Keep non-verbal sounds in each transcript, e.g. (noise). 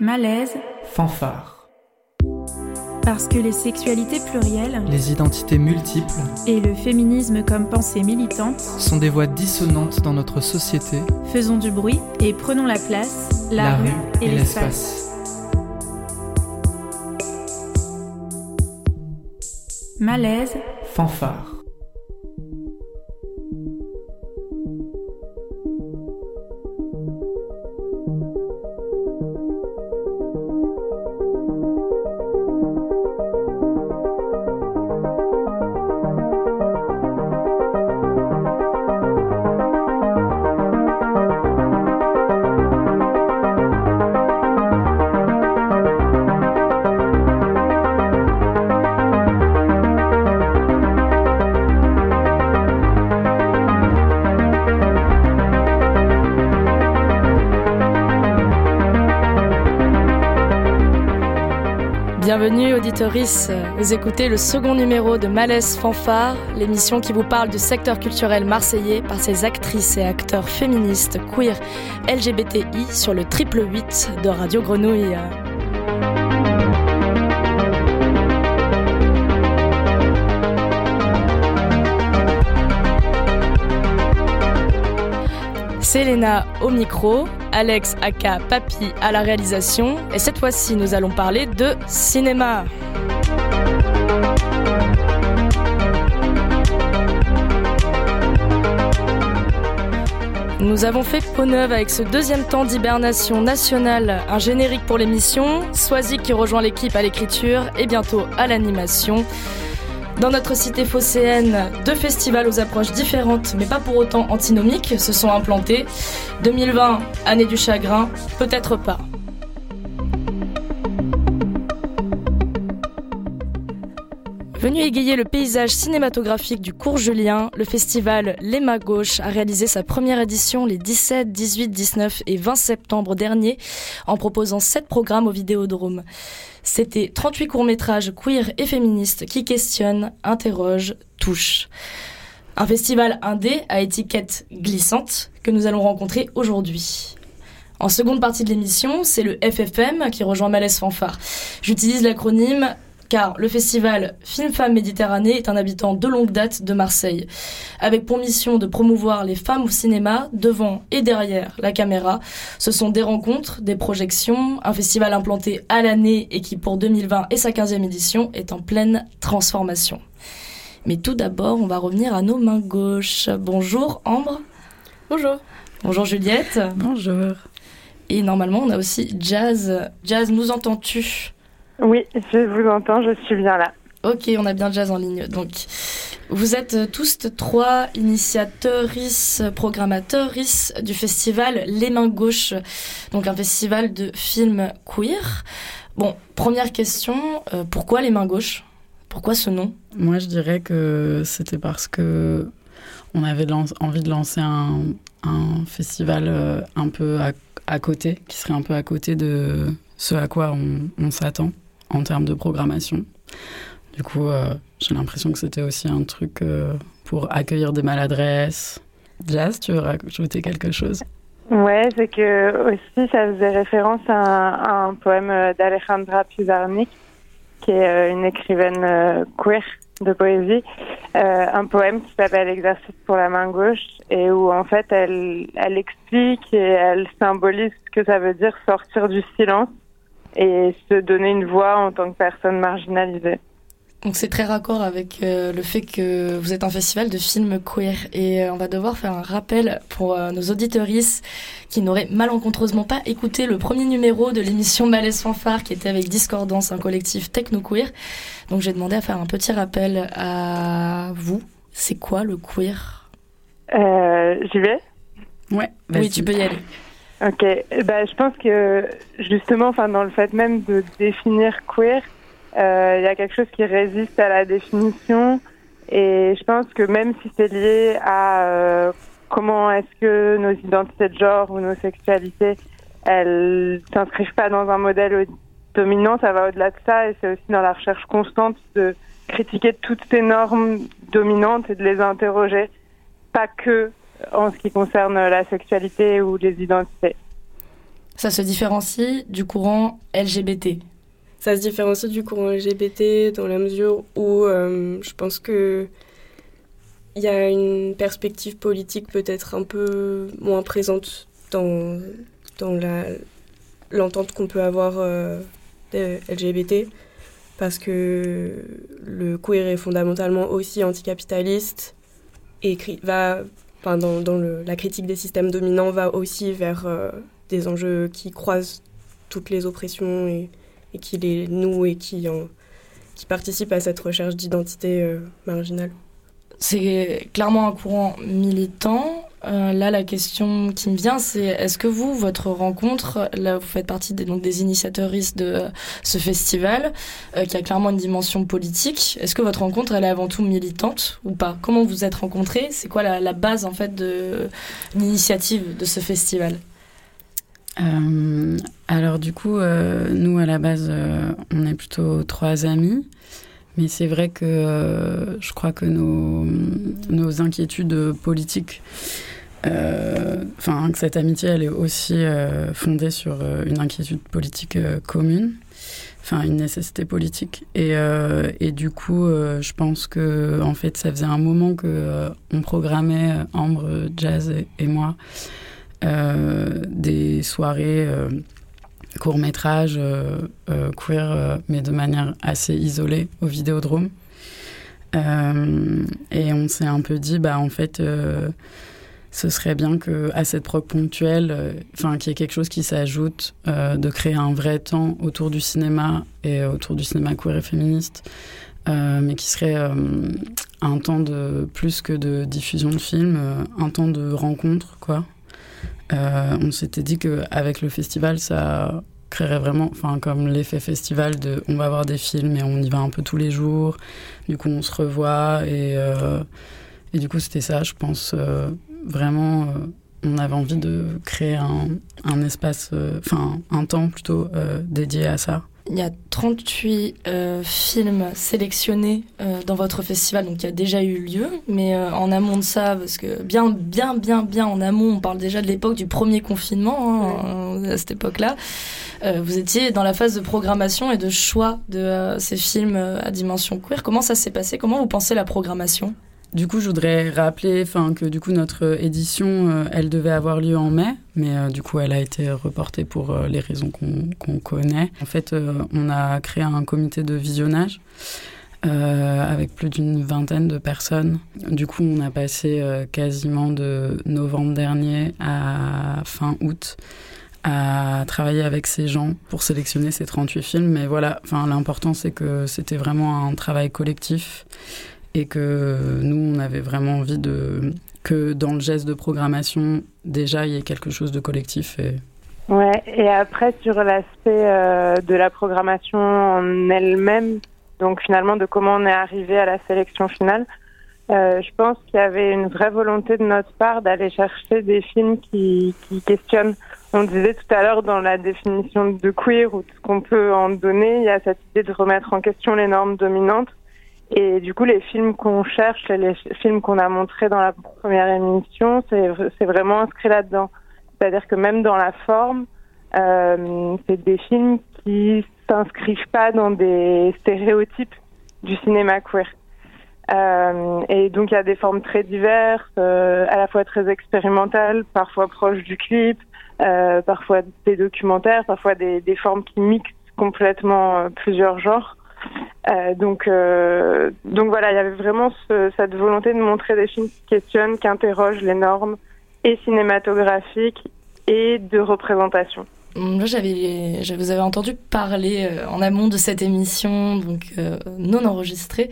Malaise. Fanfare. Parce que les sexualités plurielles Les identités multiples et le féminisme comme pensée militante sont des voix dissonantes dans notre société. faisons du bruit et prenons la place, la, rue et, l'espace. Malaise. Fanfare. Vous écoutez le second numéro de Malaise Fanfare, l'émission qui vous parle du secteur culturel marseillais par ses actrices et acteurs féministes, queer, LGBTI sur le triple 8 de Radio Grenouille. Selena au micro, Alex aka Papi à la réalisation et cette fois-ci nous allons parler de cinéma. Nous avons fait peau neuve avec ce deuxième temps d'hibernation nationale, un générique pour l'émission, Swazik qui rejoint l'équipe à l'écriture et bientôt à l'animation. Dans notre cité phocéenne, deux festivals aux approches différentes, mais pas pour autant antinomiques, se sont implantés. 2020, année du chagrin, peut-être pas. Venu égayer le paysage cinématographique du cours Julien, le festival Les Mains Gauches a réalisé sa première édition les 17, 18, 19 et 20 septembre dernier en proposant 7 programmes au Vidéodrome. C'était 38 courts-métrages queer et féministes qui questionnent, interrogent, touchent. Un festival indé à étiquette glissante que nous allons rencontrer aujourd'hui. En seconde partie de l'émission, c'est le FFM qui rejoint Malaise Fanfare. J'utilise l'acronyme car le festival Film Femmes Méditerranée est un habitant de longue date de Marseille, avec pour mission de promouvoir les femmes au cinéma devant et derrière la caméra. Ce sont des rencontres, des projections, un festival implanté à l'année et qui pour 2020 et sa 15e édition est en pleine transformation. Mais tout d'abord, on va revenir à nos mains gauches. Bonjour Ambre. Bonjour. Bonjour Juliette. Bonjour. Et normalement, on a aussi Jazz. Jazz, nous entends-tu? Oui, je vous entends, je suis bien là. Ok, on a bien Jazz en ligne. Donc, vous êtes euh, tous trois initiateurs, programmateurs du festival Les Mains Gauches, donc un festival de films queer. Bon, première question, euh, pourquoi Les Mains Gauches? Pourquoi ce nom? Moi, je dirais que c'était parce que on avait envie de lancer un, un festival euh, un peu à, à côté, qui serait un peu à côté de ce à quoi on, on s'attend en termes de programmation. Du coup, euh, j'ai l'impression que c'était aussi un truc euh, pour accueillir des maladresses. Jazz, tu veux rajouter quelque chose? Ouais, c'est que aussi ça faisait référence à un, poème euh, d'Alejandra Pizarnik, qui est une écrivaine queer de poésie, un poème qui s'appelle Exercice pour la main gauche et où en fait elle, elle explique et elle symbolise ce que ça veut dire sortir du silence et se donner une voix en tant que personne marginalisée. Donc c'est très raccord avec euh, le fait que vous êtes un festival de films queer et euh, on va devoir faire un rappel pour euh, nos auditorices qui n'auraient malencontreusement pas écouté le premier numéro de l'émission Malaise Fanfare qui était avec Discordance, un collectif techno-queer. Donc j'ai demandé à faire un petit rappel à vous. C'est quoi le queer? Euh, J'y vais? Ouais, Oui, tu peux y aller. Ok, ben, je pense que justement, enfin, dans le fait même de définir queer, euh, il y a quelque chose qui résiste à la définition, et je pense que même si c'est lié à euh, comment est-ce que nos identités de genre ou nos sexualités, elles s'inscrivent pas dans un modèle dominant, ça va au-delà de ça, et c'est aussi dans la recherche constante de critiquer toutes ces normes dominantes et de les interroger, pas que en ce qui concerne la sexualité ou les identités. Ça se différencie du courant LGBT Ça se différencie du courant LGBT dans la mesure où euh, je pense que il y a une perspective politique peut-être un peu moins présente dans, dans la, l'entente qu'on peut avoir euh, des LGBT parce que le queer est fondamentalement aussi anticapitaliste et va, enfin, dans, la critique des systèmes dominants va aussi vers euh, des enjeux qui croisent toutes les oppressions et, qui les nouent et qui participent à cette recherche d'identité euh, marginale. C'est clairement un courant militant. Euh, là, la question qui me vient, c'est est-ce que vous, votre rencontre, là, vous faites partie des, donc, des initiateuristes de euh, ce festival, euh, qui a clairement une dimension politique. Est-ce que votre rencontre, elle est avant tout militante ou pas? Comment vous êtes rencontrés? C'est quoi la, la, base, en fait, de l'initiative de ce festival? Alors du coup, nous à la base, on est plutôt trois amis. Mais c'est vrai que euh, je crois que nos, nos inquiétudes politiques, euh, enfin que cette amitié, elle est aussi euh, fondée sur une inquiétude politique commune, enfin une nécessité politique. Et, et du coup, je pense que en fait, ça faisait un moment que on programmait Ambre, Jazz et, moi des soirées métrage euh, euh, queer, euh, mais de manière assez isolée au Vidéodrome. et on s'est un peu dit, bah en fait, ce serait bien que à cette prog ponctuelle, enfin qu'il y ait quelque chose qui s'ajoute, de créer un vrai temps autour du cinéma et autour du cinéma queer et féministe. Euh, mais qui serait euh, un temps de plus que de diffusion de films, euh, un temps de rencontre, quoi. Euh, on s'était dit qu'avec le festival, ça créerait vraiment, comme l'effet festival de on va voir des films et on y va un peu tous les jours. Du coup, on se revoit et, euh, et du coup, c'était ça, je pense. Euh, vraiment, on avait envie de créer un, un espace, enfin, un temps plutôt dédié à ça. Il y a 38 euh, films sélectionnés euh, dans votre festival, donc qui a déjà eu lieu. Mais euh, en amont de ça, parce que bien, bien, bien, bien en amont, on parle déjà de l'époque du premier confinement, hein, à cette époque-là. vous étiez dans la phase de programmation et de choix de ces films à dimension queer. Comment ça s'est passé? Comment vous pensez la programmation? Du coup, je voudrais rappeler que du coup, notre édition, euh, elle devait avoir lieu en mai, mais euh, du coup, elle a été reportée pour euh, les raisons qu'on qu connaît. En fait, on a créé un comité de visionnage avec plus d'une vingtaine de personnes. Du coup, on a passé quasiment de novembre dernier à fin août à travailler avec ces gens pour sélectionner ces 38 films. Mais voilà, l'important, c'est que c'était vraiment un travail collectif et que nous, on avait vraiment envie de que dans le geste de programmation, déjà, il y ait quelque chose de collectif. Et... Ouais, et après, sur l'aspect euh, de la programmation en elle-même, donc finalement de comment on est arrivé à la sélection finale, euh, je pense qu'il y avait une vraie volonté de notre part d'aller chercher des films qui, qui questionnent. On disait tout à l'heure dans la définition de queer ou ce qu'on peut en donner, il y a cette idée de remettre en question les normes dominantes. Et du coup, les films qu'on cherche, les films qu'on a montrés dans la première émission, c'est vraiment inscrit là-dedans. C'est-à-dire que même dans la forme, euh, c'est des films qui s'inscrivent pas dans des stéréotypes du cinéma queer. Euh, et donc il y a des formes très diverses, euh, à la fois très expérimentales, parfois proches du clip, euh, parfois des documentaires, parfois des, des formes qui mixent complètement euh, plusieurs genres. Euh, donc, euh, donc voilà, il y avait vraiment ce, cette volonté de montrer des films qui questionnent, qui interrogent les normes et cinématographiques et de représentation. J'avais, je vous avais entendu parler euh, en amont de cette émission, donc non enregistrée,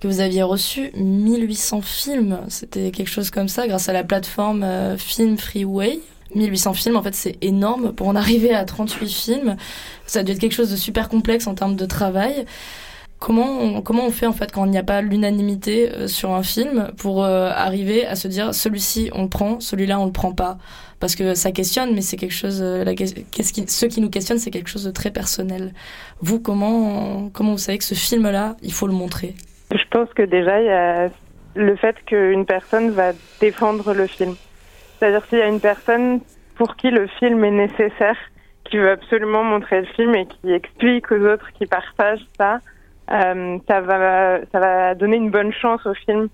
que vous aviez reçu 1800 films. C'était quelque chose comme ça grâce à la plateforme Film Freeway. 1800 films, en fait, c'est énorme. Pour en arriver à 38 films, ça a dû être quelque chose de super complexe en termes de travail. Comment on, comment on fait en fait quand il n'y a pas l'unanimité euh, sur un film pour euh, arriver à se dire celui-ci on le prend, celui-là on le prend pas? Parce que ça questionne, mais c'est quelque chose. Euh, qu'est-ce qui, nous questionnent, c'est quelque chose de très personnel. Vous, comment, comment vous savez que ce film-là, il faut le montrer? Je pense que déjà, il y a le fait qu'une personne va défendre le film. C'est-à-dire s'il y a une personne pour qui le film est nécessaire qui veut absolument montrer le film et qui explique aux autres qui partagent ça, euh, ça va ça va donner une bonne chance au film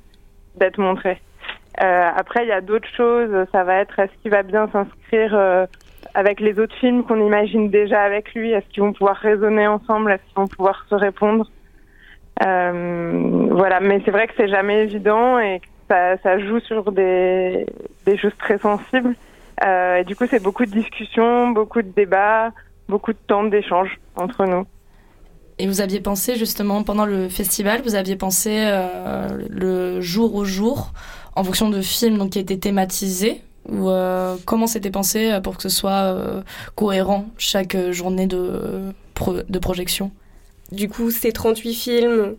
d'être montré. Euh, après, il y a d'autres choses. Ça va être est-ce qu'il va bien s'inscrire euh, avec les autres films qu'on imagine déjà avec lui? Est-ce qu'ils vont pouvoir raisonner ensemble? Est-ce qu'ils vont pouvoir se répondre? Euh, Voilà, mais c'est vrai que c'est jamais évident et ça, ça joue sur des, des choses très sensibles. Euh, et du coup, c'est beaucoup de discussions, beaucoup de débats, beaucoup de temps d'échange entre nous. Et vous aviez pensé justement pendant le festival, vous aviez pensé euh, le jour au jour en fonction de films donc, qui étaient thématisés ou euh, comment c'était pensé pour que ce soit euh, cohérent chaque journée de, de projection? Du coup, ces 38 films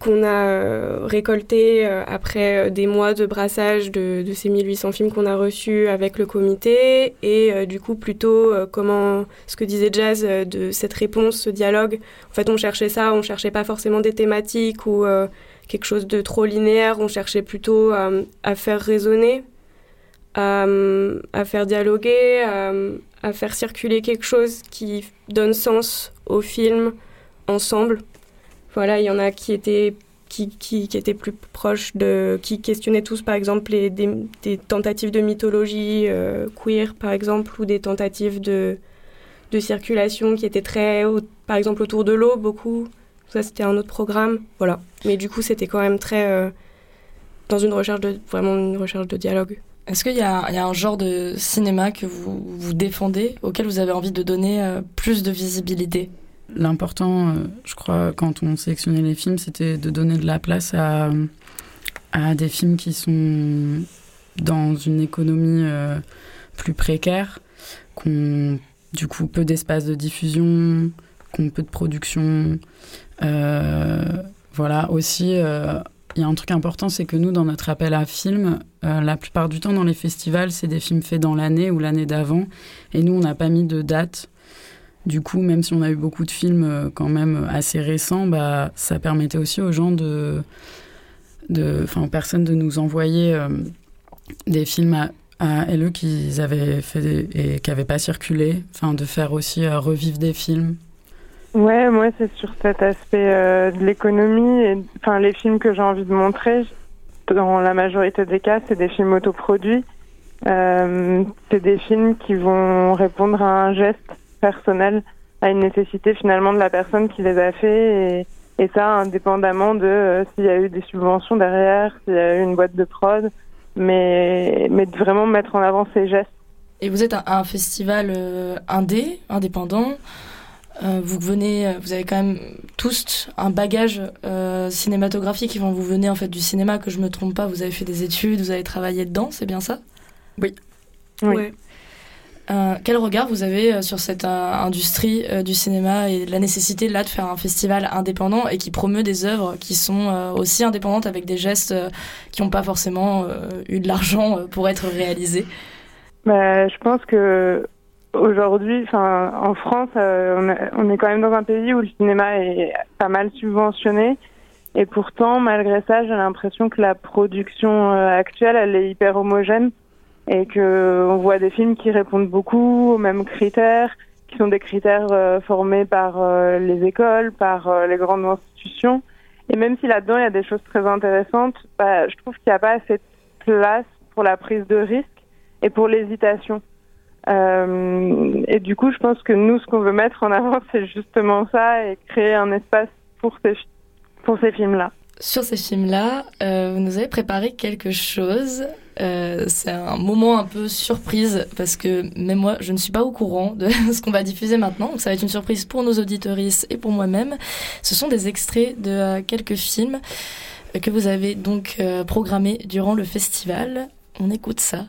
qu'on a euh, récoltés euh, après euh, des mois de brassage de, ces 1800 films qu'on a reçus avec le comité et du coup plutôt comment ce que disait Jazz de cette réponse, ce dialogue. En fait, on cherchait ça, on cherchait pas forcément des thématiques ou quelque chose de trop linéaire, on cherchait plutôt à faire raisonner, à, faire dialoguer, à faire circuler quelque chose qui donne sens au film ensemble. Voilà, il y en a qui étaient qui, qui, qui plus proches de qui questionnaient tous par exemple les, des, tentatives de mythologie euh, queer par exemple ou des tentatives de de circulation qui étaient très par exemple autour de l'eau beaucoup. Ça c'était un autre programme. Voilà. Mais du coup c'était quand même très euh, dans une recherche de vraiment une recherche de dialogue. Est-ce qu'il y, y a un genre de cinéma que vous, vous défendez, auquel vous avez envie de donner euh, plus de visibilité? L'important, euh, je crois, quand on sélectionnait les films, c'était de donner de la place à, à des films qui sont dans une économie euh, plus précaire, qu'on du coup peu d'espace de diffusion, qu'on peu de production. Euh, voilà, aussi, il y a un truc important, c'est que nous, dans notre appel à films, la plupart du temps dans les festivals, c'est des films faits dans l'année ou l'année d'avant, et nous, on n'a pas mis de date. Du coup, même si on a eu beaucoup de films euh, quand même assez récents, bah, ça permettait aussi aux gens de, de, enfin aux personnes de nous envoyer euh, des films à, à LE qu'ils avaient fait et qui n'avaient pas circulé, enfin de faire aussi euh, revivre des films. Ouais, moi c'est sur cet aspect euh, de l'économie enfin les films que j'ai envie de montrer, dans la majorité des cas, c'est des films autoproduits. Euh, c'est des films qui vont répondre à un geste personnel, à une nécessité finalement de la personne qui les a fait et, et ça indépendamment de euh, s'il y a eu des subventions derrière, s'il y a eu une boîte de prod, mais mais de vraiment mettre en avant ces gestes. Et vous êtes un, un festival euh, indé, indépendant. Euh, vous venez, vous avez quand même tous un bagage euh, cinématographique. Enfin, vous venez en fait du cinéma, que je me trompe pas. Vous avez fait des études, vous avez travaillé dedans, c'est bien ça? Oui. Ouais. Euh, quel regard vous avez euh, sur cette euh, industrie euh, du cinéma et la nécessité là de faire un festival indépendant et qui promeut des œuvres qui sont aussi indépendantes avec des gestes qui n'ont pas forcément eu de l'argent pour être réalisés Bah, je pense que aujourd'hui, en France, euh, on, est- on est quand même dans un pays où le cinéma est pas mal subventionné. Et pourtant, malgré ça, j'ai l'impression que la production euh, actuelle, elle est hyper homogène et que on voit des films qui répondent beaucoup aux mêmes critères, qui sont des critères euh, formés par euh, les écoles, par euh, les grandes institutions. Et même si là-dedans il y a des choses très intéressantes, bah, je trouve qu'il n'y a pas assez de place pour la prise de risque et pour l'hésitation. Et du coup, je pense que nous, ce qu'on veut mettre en avant, c'est justement ça et créer un espace pour ces, films-là. Sur ces films-là, vous nous avez préparé quelque chose. Euh, c'est un moment un peu surprise parce que même moi, je ne suis pas au courant de (laughs) ce qu'on va diffuser maintenant. Donc ça va être une surprise pour nos auditoristes et pour moi-même. Ce sont des extraits de euh, quelques films que vous avez donc euh, programmés durant le festival. On écoute ça.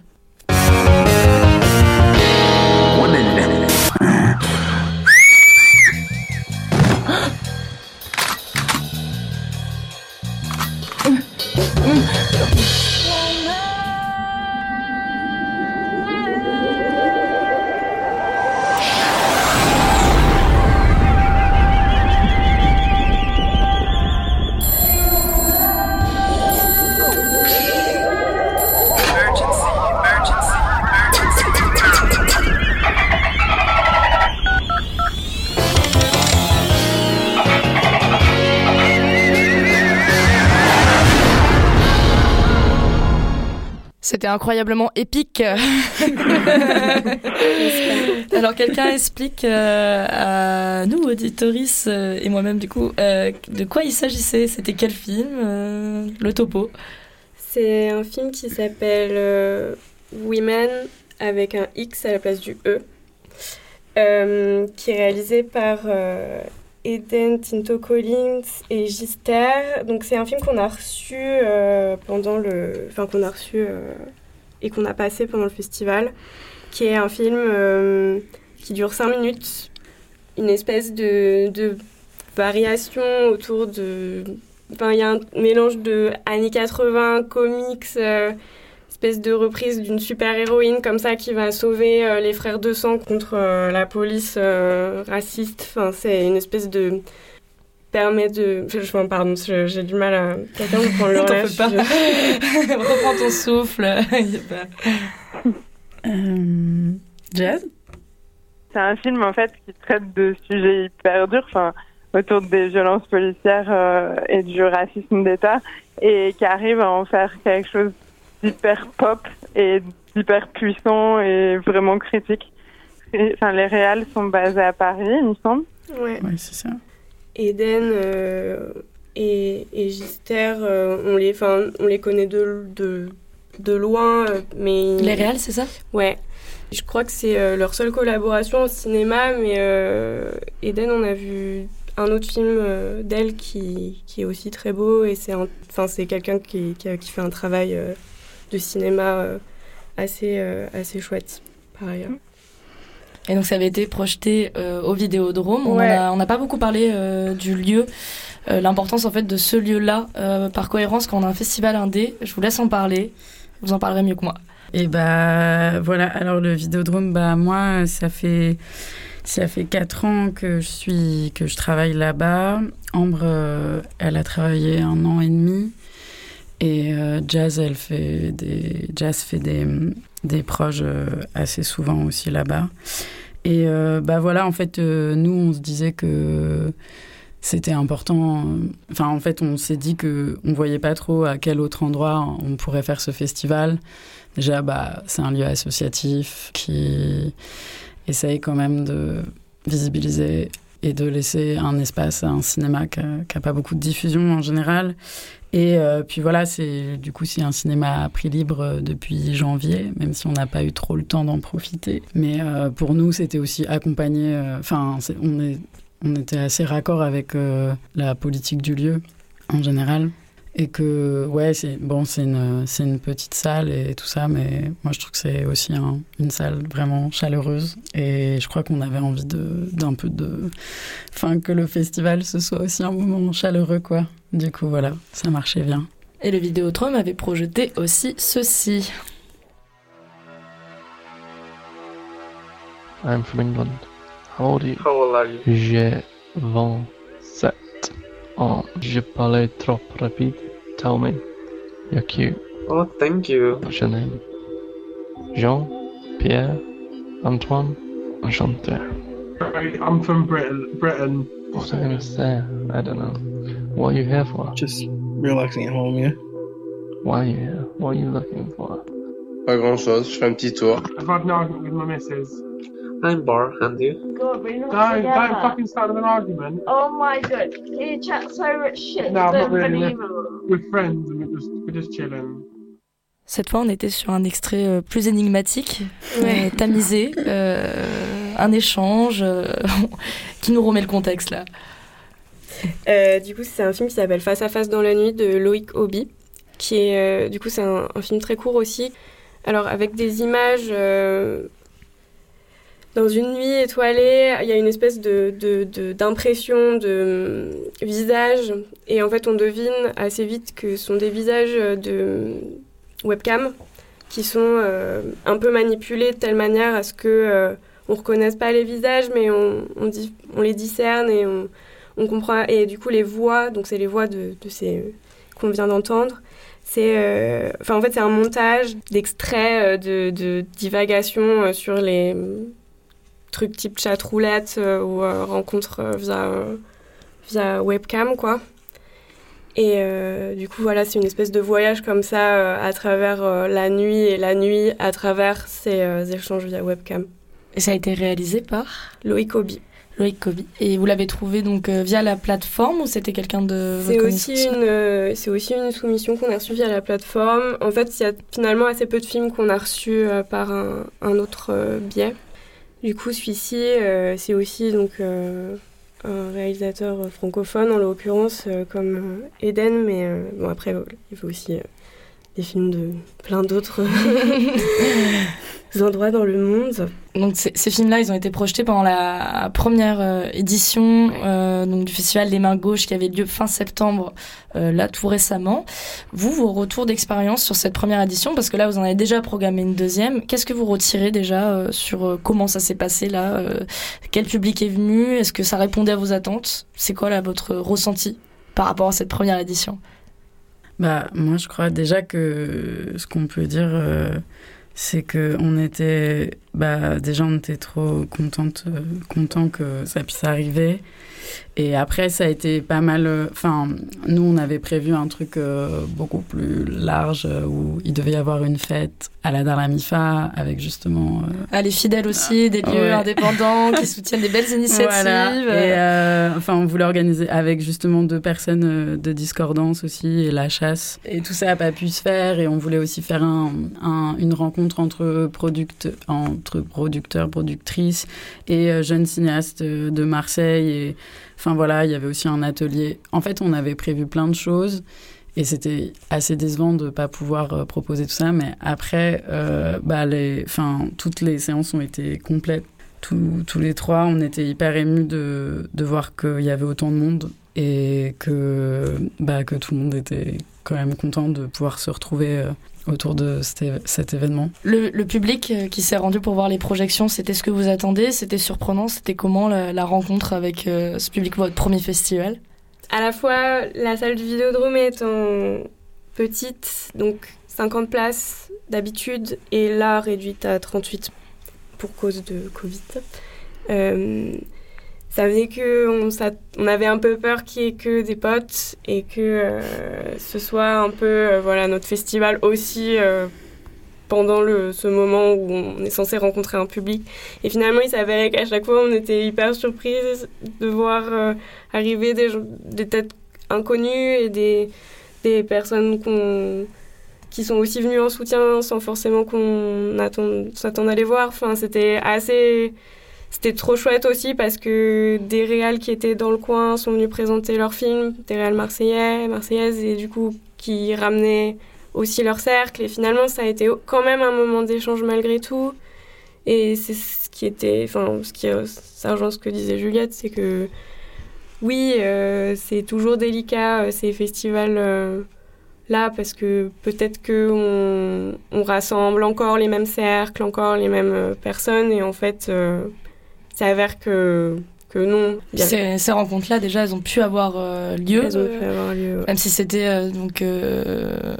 C'était incroyablement épique. (laughs) (laughs) Alors quelqu'un explique euh, à nous, auditoris euh, et moi-même du coup, euh, de quoi il s'agissait C'était quel film Le topo? C'est un film qui s'appelle Women avec un X à la place du E, qui est réalisé par Eden Tinto Collins et Gister. Donc c'est un film qu'on a reçu pendant le, enfin qu'on a reçu et qu'on a passé pendant le festival, qui est un film euh, qui dure 5 minutes, une espèce de, de variation autour de... Enfin, il y a un mélange de années 80, comics, euh, espèce de reprise d'une super-héroïne comme ça qui va sauver euh, les frères de sang contre la police raciste. Enfin, c'est une espèce de permet de. Enfin, pardon, j'ai du mal à. Quelqu'un me prend le (laughs) relais. pas. (laughs) Reprends ton souffle. (laughs) euh... Jazz? C'est un film en fait qui traite de sujets hyper durs, enfin, autour des violences policières euh, et du racisme d'État, et qui arrive à en faire quelque chose d'hyper pop et d'hyper puissant et vraiment critique. Enfin, les réals sont basés à Paris, il me semble. Ouais, ouais c'est ça. Eden euh, et, et, Gister, euh, on, les, on les connaît de, de, de loin, euh, mais... Les réels, c'est ça? Ouais. Je crois que c'est leur seule collaboration au cinéma, mais Eden, on a vu un autre film d'elle qui, qui, est aussi très beau, et c'est enfin, quelqu'un qui, qui, qui, fait un travail de cinéma assez, assez chouette, par ailleurs. Et donc ça avait été projeté euh, au Vidéodrome. On n'a pas beaucoup parlé euh, du lieu, euh, l'importance en fait de ce lieu-là, par cohérence quand on a un festival indé. Je vous laisse en parler. Vous en parlerez mieux que moi. Et bah voilà. Alors le Vidéodrome, bah moi ça fait ça fait quatre ans que je suis que je travaille là-bas. Ambre, elle a travaillé un an et demi. Et Jazz, elle fait des Jazz fait des des proches assez souvent aussi là-bas. Et euh, bah voilà, en fait, euh, nous, on se disait que c'était important. Enfin, en fait, on s'est dit que on voyait pas trop à quel autre endroit on pourrait faire ce festival. Déjà, bah, c'est un lieu associatif qui essaye quand même de visibiliser et de laisser un espace à un cinéma qui n'a pas beaucoup de diffusion en général et euh, puis voilà, c'est du coup c'est un cinéma à prix libre euh, depuis janvier, même si on n'a pas eu trop le temps d'en profiter. Mais euh, pour nous, c'était aussi accompagné. Enfin, on est on était assez raccord avec la politique du lieu en général et que ouais c'est bon c'est une une petite salle et tout ça mais moi je trouve que c'est aussi une salle vraiment chaleureuse et je crois qu'on avait envie d'un peu de enfin que le festival ce soit aussi un moment chaleureux quoi du coup voilà ça marchait bien et le Vidéotron avait projeté aussi ceci I'm from England how old are you, how old are you? j'ai 27 Oh, je parlais trop rapide. Tell me. You're cute. Oh, thank you. What's your name? Jean? Pierre? Antoine? Enchanté. I'm from Britain. Britain. What I say? I don't know. What are you here for? Just relaxing at home, yeah. Why are you here? What are you looking for? Pas grand chose, je fais un petit tour. I've had an argument with my missus. I'm Bar, and you? God, we're not Don't, together. don't fucking start with an argument. Oh my god, you chat so much shit. No, I'm it's not really. unbelievable. We're friends and we're just, we're just chilling. Cette fois, on était sur un extrait euh, plus énigmatique, euh, tamisé, euh, un échange euh, (laughs) qui nous remet le contexte là. Euh, du coup, c'est un film qui s'appelle Face à face dans la nuit de Loïc Hobby, qui est, euh, du coup, c'est un, film très court aussi. Alors, avec des images dans une nuit étoilée, il y a une espèce de, d'impression de, visage. Et en fait, on devine assez vite que ce sont des visages de webcam qui sont euh, un peu manipulés de telle manière à ce que euh, on reconnaisse pas les visages, mais on, on, on les discerne et on, on, comprend. Et du coup, les voix, donc c'est les voix de, de ces qu'on vient d'entendre. C'est, euh, enfin, en fait, c'est un montage d'extraits de, de divagation sur les trucs type chat roulette euh, ou euh, rencontre via, via webcam, quoi. Et euh, du coup, voilà, c'est une espèce de voyage comme ça euh, à travers euh, la nuit et la nuit à travers ces euh, échanges via webcam. Et ça a été réalisé par Loïc Obi. Loïc Kobi. Et vous l'avez trouvé donc euh, via la plateforme ou c'était quelqu'un de C'est aussi, une, euh, c'est aussi une soumission qu'on a reçue via la plateforme. En fait, il y a finalement assez peu de films qu'on a reçus euh, par un, un autre biais. Du coup, celui-ci, c'est aussi donc, un réalisateur francophone, en l'occurrence, comme Eden. Mais bon, après, il fait aussi des films de plein d'autres (laughs) endroits dans le monde. Donc ces, films-là, ils ont été projetés pendant la première euh, édition euh, du festival des Mains Gauches qui avait lieu fin septembre, euh, là tout récemment. Vous, vos retours d'expérience sur cette première édition, parce que là vous en avez déjà programmé une deuxième, qu'est-ce que vous retirez déjà sur comment ça s'est passé là Quel public est venu? Est-ce que ça répondait à vos attentes? C'est quoi là votre ressenti par rapport à cette première édition? Bah, moi, je crois déjà que ce qu'on peut dire, euh, c'est que on était, bah, déjà, on était trop contente, euh, content que ça puisse arriver. Et après, ça a été pas mal. euh, Enfin, nous, on avait prévu un truc euh, beaucoup plus large euh, où il devait y avoir une fête à la Daramifa avec justement. Ah, les fidèles aussi, des lieux Ouais. indépendants qui (laughs) soutiennent des belles initiatives. Voilà. Et enfin, on voulait organiser avec justement deux personnes de discordance aussi et la chasse. Et tout ça n'a pas pu se faire. Et on voulait aussi faire un, un- une rencontre entre, product, producteurs, productrices et euh, jeunes cinéastes euh, de Marseille. Enfin voilà, il y avait aussi un atelier. En fait, on avait prévu plein de choses. Et c'était assez décevant de ne pas pouvoir euh, proposer tout ça. Mais après, bah, toutes les séances ont été complètes tous, les trois, on était hyper émus de, voir qu'il y avait autant de monde et que, bah, que tout le monde était quand même content de pouvoir se retrouver autour de cet, événement. Le, le public euh, qui s'est rendu pour voir les projections, c'était ce que vous attendez C'était surprenant C'était comment la, la rencontre avec euh, ce public, votre premier festival? À la fois, la salle du Vidéodrome étant petite, donc 50 places d'habitude, et là réduite à 38 pour cause de Covid. Euh, ça faisait que on, on avait un peu peur qu'il y ait que des potes et que euh, ce soit un peu euh, voilà notre festival aussi euh, pendant le, ce moment où on est censé rencontrer un public. Et finalement, il s'avérait qu'à chaque fois, on était hyper surprise de voir arriver des, des têtes inconnues et des, des personnes qu'on qui sont aussi venues en soutien sans forcément qu'on attend- s'attende à les voir. Enfin, c'était assez... C'était trop chouette aussi parce que des réals qui étaient dans le coin sont venus présenter leurs films, des réals marseillais, marseillaises, et du coup qui ramenaient aussi leur cercle. Et finalement, ça a été quand même un moment d'échange malgré tout. Et c'est ce qui était... Enfin, ce qui, ça rejoint ce que disait Juliette, c'est que oui, euh, c'est toujours délicat euh, ces festivals euh, là parce que peut-être que on, on rassemble encore les mêmes cercles, encore les mêmes euh, personnes et en fait, euh, ça avère que que non. Ces, ces rencontres-là, déjà, elles ont pu avoir euh, lieu. Elles ont pu avoir lieu, ouais. Même si c'était euh, donc euh,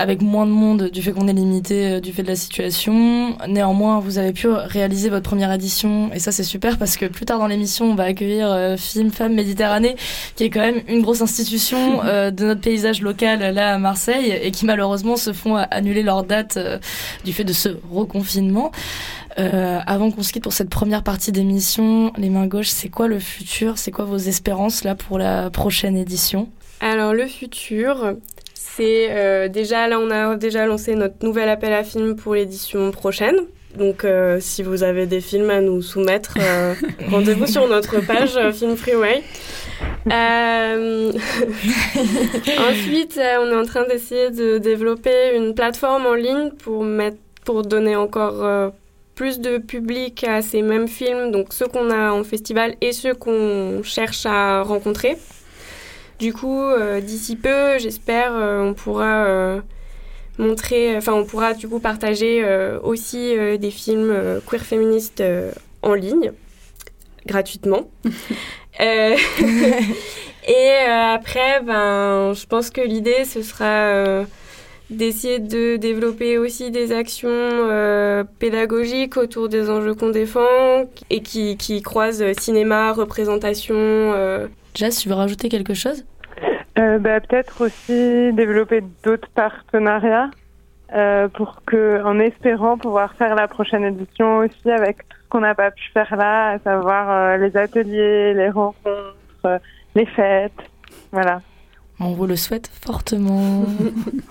avec moins de monde du fait qu'on est limité euh, du fait de la situation. Néanmoins, vous avez pu réaliser votre première édition et ça c'est super parce que plus tard dans l'émission, on va accueillir euh, Film Femmes Méditerranée qui est quand même une grosse institution (laughs) euh, de notre paysage local là à Marseille et qui malheureusement se font annuler leur date euh, du fait de ce reconfinement. Avant qu'on se quitte pour cette première partie d'émission, les mains gauches, c'est quoi le futur? C'est quoi vos espérances là pour la prochaine édition? Alors le futur, c'est euh, déjà là on a déjà lancé notre nouvel appel à films pour l'édition prochaine. Donc euh, si vous avez des films à nous soumettre, euh, (laughs) rendez-vous sur notre page Film Freeway. (laughs) Ensuite, on est en train d'essayer de développer une plateforme en ligne pour mettre, pour donner encore plus de public à ces mêmes films, donc ceux qu'on a en festival et ceux qu'on cherche à rencontrer. Du coup, euh, d'ici peu, j'espère, euh, on pourra euh, montrer, enfin, on pourra du coup partager aussi des films queer féministes en ligne, gratuitement. (laughs) (laughs) Et après, ben, je pense que l'idée, ce sera d'essayer de développer aussi des actions euh, pédagogiques autour des enjeux qu'on défend et qui, qui croisent cinéma, représentation. euh. Jess, tu veux rajouter quelque chose? Euh, bah, Peut-être aussi développer d'autres partenariats euh, pour que, en espérant pouvoir faire la prochaine édition aussi avec tout ce qu'on n'a pas pu faire là, à savoir euh, les ateliers, les rencontres, les fêtes. Voilà. On vous le souhaite fortement.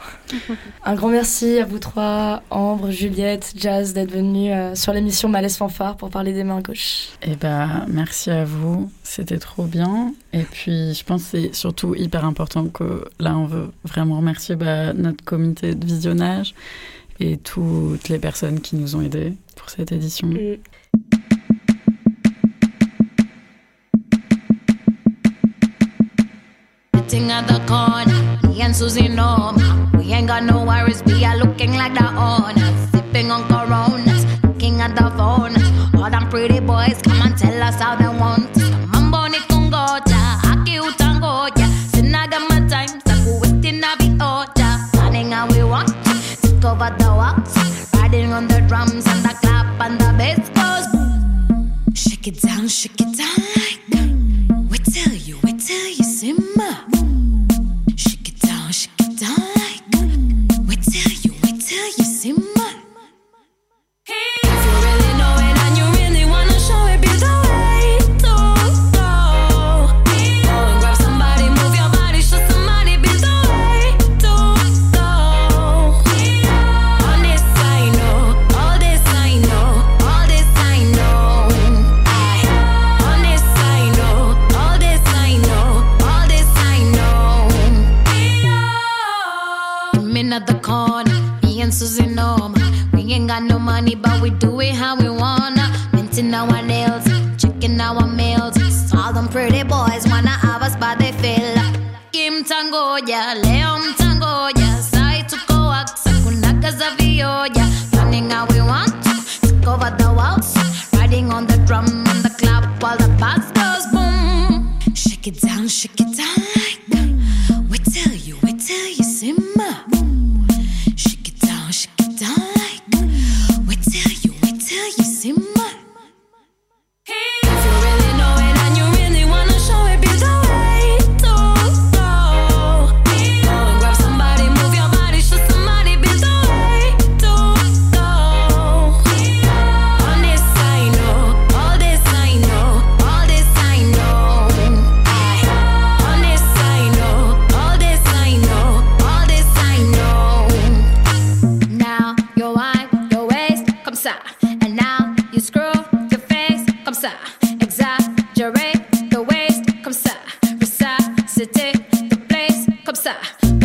(laughs) Un grand merci à vous trois, Ambre, Juliette, Jazz, d'être venus euh, sur l'émission Malaise Fanfare pour parler des mains gauches. Eh ben, merci à vous, c'était trop bien. Et puis, je pense que c'est surtout hyper important que là, on veut vraiment remercier bah, notre comité de visionnage et toutes les personnes qui nous ont aidés pour cette édition. Mm. Sitting at the corner, me and Susie know we ain't got no worries. We are looking like the owners, sipping on Coronas, looking at the phone. All them pretty boys come and tell us how they want. Mambo ni kungoja, aki utangoja. Sinaga my time, saku waiting na order. Planning how we want, take over the walks, riding on the drums and the clap and the bass goes. Shake it down, shake it down tell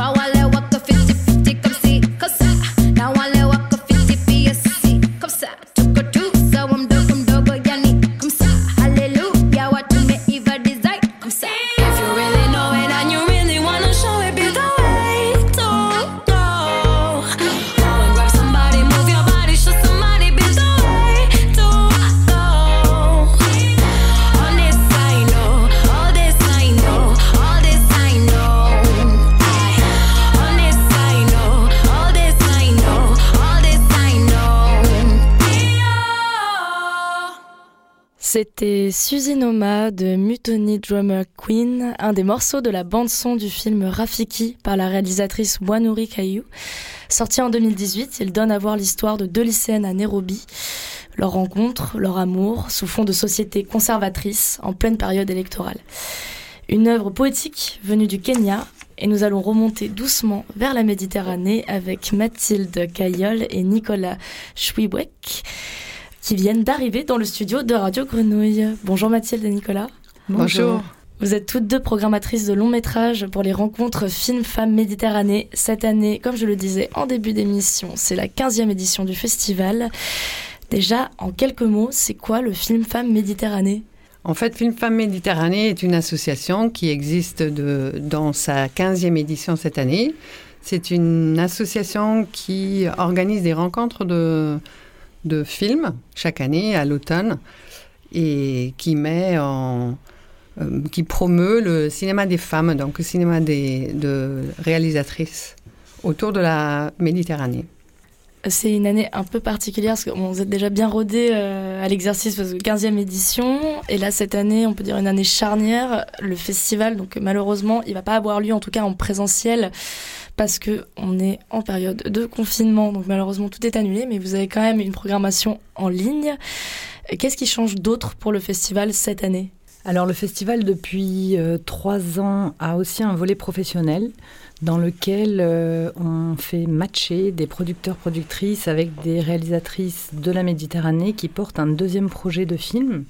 Power C'était Suzy Noma de Mutiny Drummer Queen, un des morceaux de la bande-son du film Rafiki par la réalisatrice Wanuri Kayu. Sorti en 2018, il donne à voir l'histoire de deux lycéennes à Nairobi, leur rencontre, leur amour, sous fond de société conservatrice en pleine période électorale. Une œuvre poétique venue du Kenya, et nous allons remonter doucement vers la Méditerranée avec Mathilde Kayol et Nicolas Schwiebweck qui viennent d'arriver dans le studio de Radio Grenouille. Bonjour Mathilde et Nicolas. Bonjour. Vous êtes toutes deux programmatrices de long métrage pour les rencontres Films Femmes Méditerranée. Cette année, comme je le disais en début d'émission, c'est la 15e édition du festival. Déjà, en quelques mots, c'est quoi le Film Femmes Méditerranée? En fait, Film Femmes Méditerranée est une association qui existe de, dans sa 15e édition cette année. C'est une association qui organise des rencontres de, de films chaque année à l'automne et qui met en euh, qui promeut le cinéma des femmes, donc le cinéma des, de réalisatrices autour de la Méditerranée. C'est une année un peu particulière parce que bon, vous êtes déjà bien rodés à l'exercice 15e édition. Et là, cette année, on peut dire une année charnière. Le festival, donc malheureusement, il va pas avoir lieu, en tout cas en présentiel, parce que on est en période de confinement. Donc malheureusement, tout est annulé, mais vous avez quand même une programmation en ligne. Qu'est-ce qui change d'autre pour le festival cette année? Alors le festival depuis euh, trois ans a aussi un volet professionnel dans lequel euh, on fait matcher des producteurs productrices avec des réalisatrices de la Méditerranée qui portent un deuxième projet de film.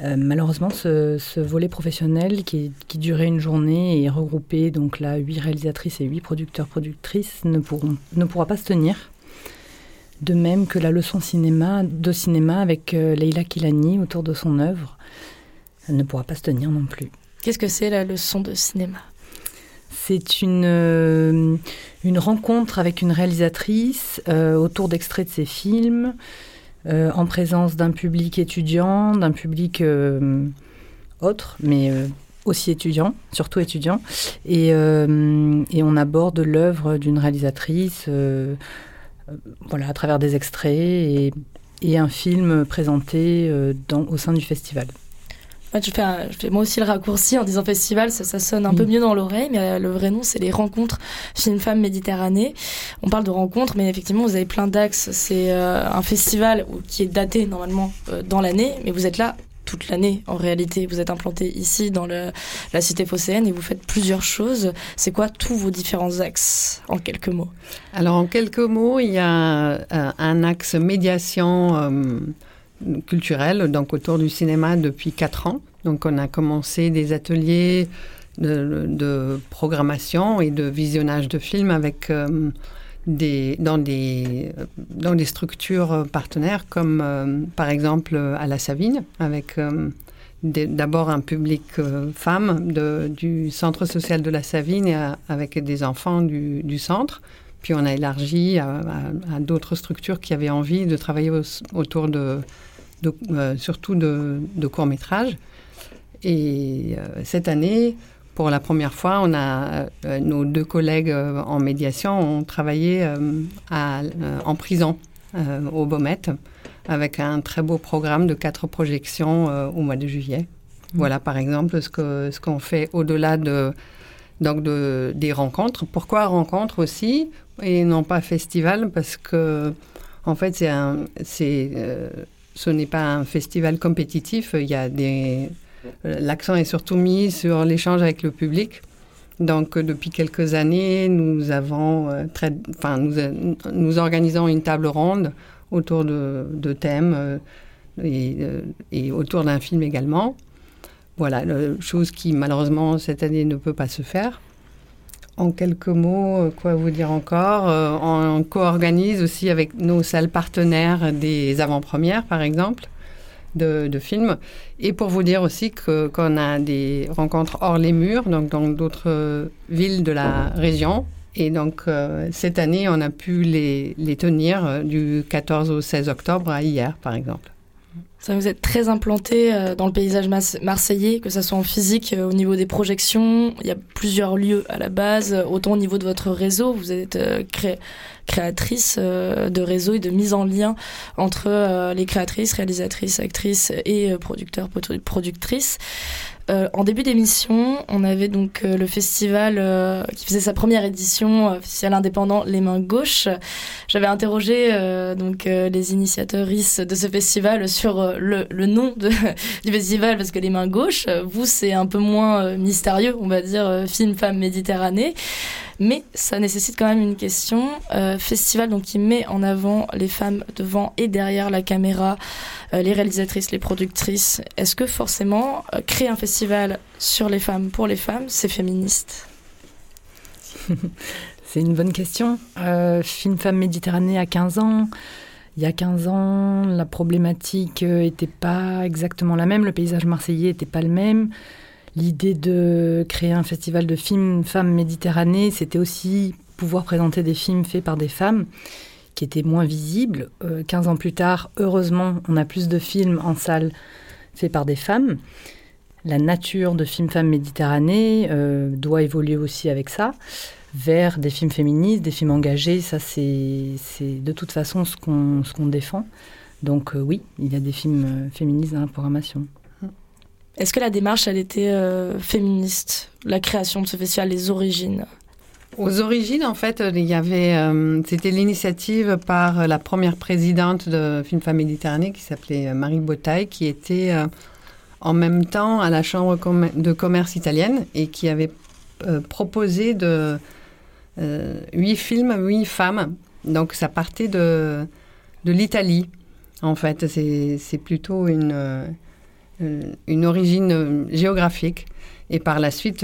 Euh, malheureusement, ce, volet professionnel qui, durait une journée et regroupé donc là huit réalisatrices et huit producteurs productrices ne, ne pourra pas se tenir. De même que la leçon cinéma, de cinéma avec Leila Kilani autour de son œuvre ne pourra pas se tenir non plus. Qu'est-ce que c'est la leçon de cinéma? C'est une, euh, une rencontre avec une réalisatrice euh, autour d'extraits de ses films, euh, en présence d'un public étudiant, d'un public autre, mais aussi étudiant, surtout étudiant. Et, on aborde l'œuvre d'une réalisatrice voilà, à travers des extraits et, un film présenté au sein du festival je, fais moi aussi le raccourci en disant festival, ça, sonne un peu mieux dans l'oreille, mais euh, le vrai nom, c'est les rencontres film-femme Méditerranée. On parle de rencontres, mais effectivement, vous avez plein d'axes. C'est euh, un festival qui est daté normalement euh, dans l'année, mais vous êtes là toute l'année en réalité. Vous êtes implanté ici dans le, la cité phocéenne et vous faites plusieurs choses. C'est quoi tous vos différents axes en quelques mots? Alors en quelques mots, il y a un axe médiation culturel, donc autour du cinéma depuis quatre ans. Donc on a commencé des ateliers de, programmation et de visionnage de films avec euh, des, dans, des, dans des structures partenaires comme euh, par exemple à la Savine avec euh, d'abord un public femme du centre social de la Savine et avec des enfants du centre. Puis on a élargi à, d'autres structures qui avaient envie de travailler autour de euh, surtout de, courts-métrages. Et euh, cette année, pour la première fois, on a euh, nos deux collègues en médiation ont travaillé en prison au Beaumet avec un très beau programme de quatre projections au mois de juillet. Mmh. Voilà, par exemple, ce que ce qu'on fait au-delà de donc de, des rencontres. Pourquoi rencontres aussi et non pas festival? Parce que en fait, c'est un, c'est ce n'est pas un festival compétitif. Il y a des, l'accent est surtout mis sur l'échange avec le public. Donc, depuis quelques années, nous avons euh, enfin, nous, nous, organisons une table ronde autour de, de thèmes euh, euh, et, autour d'un film également. Voilà, chose qui malheureusement cette année ne peut pas se faire. En quelques mots, euh, quoi vous dire encore euh, On co-organise aussi avec nos salles partenaires des avant-premières, par exemple, de, films. Et pour vous dire aussi qu'on a des rencontres hors les murs, donc dans d'autres villes de la région. Et donc, euh, cette année, on a pu les, les tenir du 14 au 16 octobre à hier, par exemple. Vous êtes très implanté euh, dans le paysage marseillais, que ce soit en physique, euh, au niveau des projections. Il y a plusieurs lieux à la base, euh, autant au niveau de votre réseau. Vous êtes créatrice de réseau et de mise en lien entre les créatrices, réalisatrices, actrices et producteurs, productrices. Euh, en début d'émission, on avait donc euh, le festival euh, qui faisait sa première édition, festival indépendant Les Mains Gauches. J'avais interrogé donc les initiateurs de ce festival sur le, le, nom de, (laughs) du festival parce que Les Mains Gauches, vous c'est un peu moins mystérieux, on va dire film femme Méditerranée. Mais ça nécessite quand même une question. Euh, festival qui met en avant les femmes devant et derrière la caméra, euh, les réalisatrices, les productrices. Est-ce que forcément euh, créer un festival sur les femmes pour les femmes, c'est féministe? (laughs) C'est une bonne question. Film Femme Méditerranée à 15 ans. Il y a 15 ans, la problématique n'était pas exactement la même, le paysage marseillais n'était pas le même. L'idée de créer un festival de films femmes Méditerranée, c'était aussi pouvoir présenter des films faits par des femmes qui étaient moins visibles. 15 euh, ans plus tard, heureusement, on a plus de films en salle faits par des femmes. La nature de films femmes Méditerranée euh, doit évoluer aussi avec ça, vers des films féministes, des films engagés. Ça, c'est de toute façon ce qu'on défend Donc oui, il y a des films féministes dans la programmation. Est-ce que la démarche, elle était féministe La création de ce festival, les origines? Aux origines, en fait, il y avait, c'était l'initiative par la première présidente de Film Femmes Méditerranée qui s'appelait Marie Botaille, qui était en même temps à la Chambre de commerce italienne et qui avait euh, proposé de euh, huit films, huit femmes. Donc ça partait de, de l'Italie. En fait, c'est plutôt une, euh, une origine géographique. Et par la suite,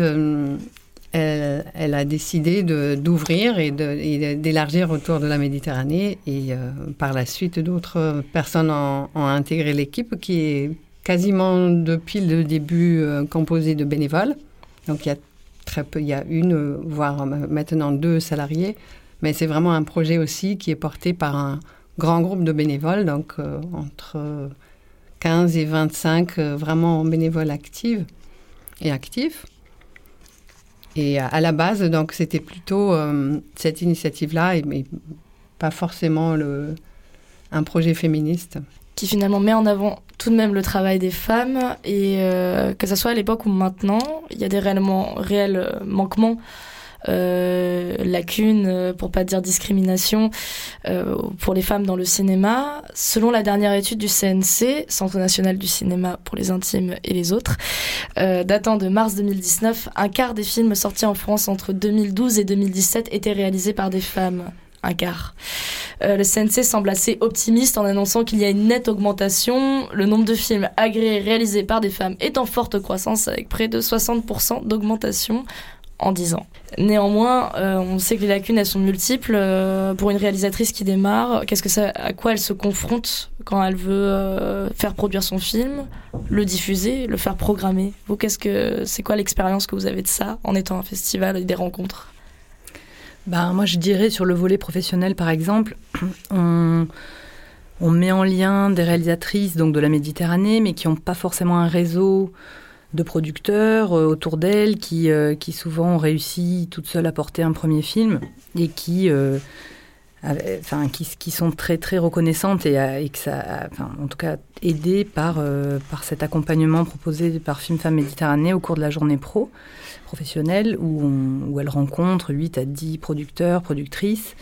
elle, elle, a décidé d'ouvrir et d'élargir autour de la Méditerranée. Et par la suite, d'autres personnes ont, intégré l'équipe qui est quasiment depuis le début euh, composé de bénévoles. Donc il y a très peu, il y a une, voire maintenant deux salariés, mais c'est vraiment un projet aussi qui est porté par un grand groupe de bénévoles, donc euh, entre 15 et 25 euh, vraiment bénévoles actifs et actifs. Et à la base, donc c'était plutôt cette initiative-là, mais pas forcément le, un projet féministe qui finalement met en avant tout de même le travail des femmes et euh, que ce soit à l'époque ou maintenant, il y a des réellement, réels euh, manquements. Euh, lacunes, euh, pour pas dire discrimination, euh, pour les femmes dans le cinéma. Selon la dernière étude du CNC, Centre national du cinéma pour les intimes et les autres, datant de mars 2019, un quart des films sortis en France entre 2012 et 2017 étaient réalisés par des femmes un quart. Le CNC semble assez optimiste en annonçant qu'il y a une nette augmentation. Le nombre de films agréés réalisés par des femmes est en forte croissance avec près de 60% d'augmentation en 10 ans. Néanmoins, euh, on sait que les lacunes elles sont multiples. Euh, pour une réalisatrice qui démarre, qu'est-ce que ça, à quoi elle se confronte quand elle veut faire produire son film, le diffuser, le faire programmer? Vous, qu'est-ce que c'est quoi l'expérience que vous avez de ça en étant un festival et des rencontres? Ben, Moi, je dirais sur le volet professionnel, par exemple, (clears throat) on, on met en lien des réalisatrices donc de la Méditerranée, mais qui n'ont pas forcément un réseau de producteurs euh, autour d'elles, qui, euh, qui souvent ont réussi toutes seules à porter un premier film et qui, euh, enfin, qui, sont très très reconnaissantes et, et que ça, en tout cas, aidées par, par cet accompagnement proposé par Film Femmes Méditerranée au cours de la journée pro professionnelle où, où elle rencontre 8 à 10 producteurs, productrices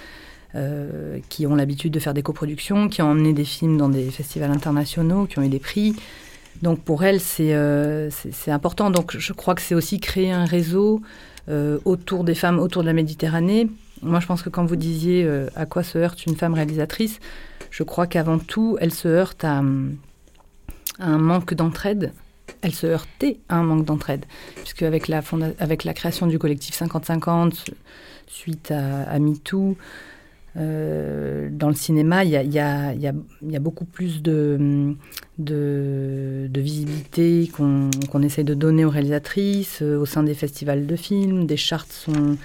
qui ont l'habitude de faire des coproductions, qui ont emmené des films dans des festivals internationaux, qui ont eu des prix. Donc pour elle, c'est euh, important. Donc je crois que c'est aussi créer un réseau euh, autour des femmes, autour de la Méditerranée. Moi, je pense que quand vous disiez euh, à quoi se heurte une femme réalisatrice, je crois qu'avant tout, elle se heurte à, un manque d'entraide elle se heurtait à un manque d'entraide. Puisque avec la, avec la création du collectif 50-50, suite à, à MeToo, euh, dans le cinéma, il y a, beaucoup plus de, visibilité qu'on qu essaie de donner aux réalisatrices, euh, au sein des festivals de films. Des chartes sont,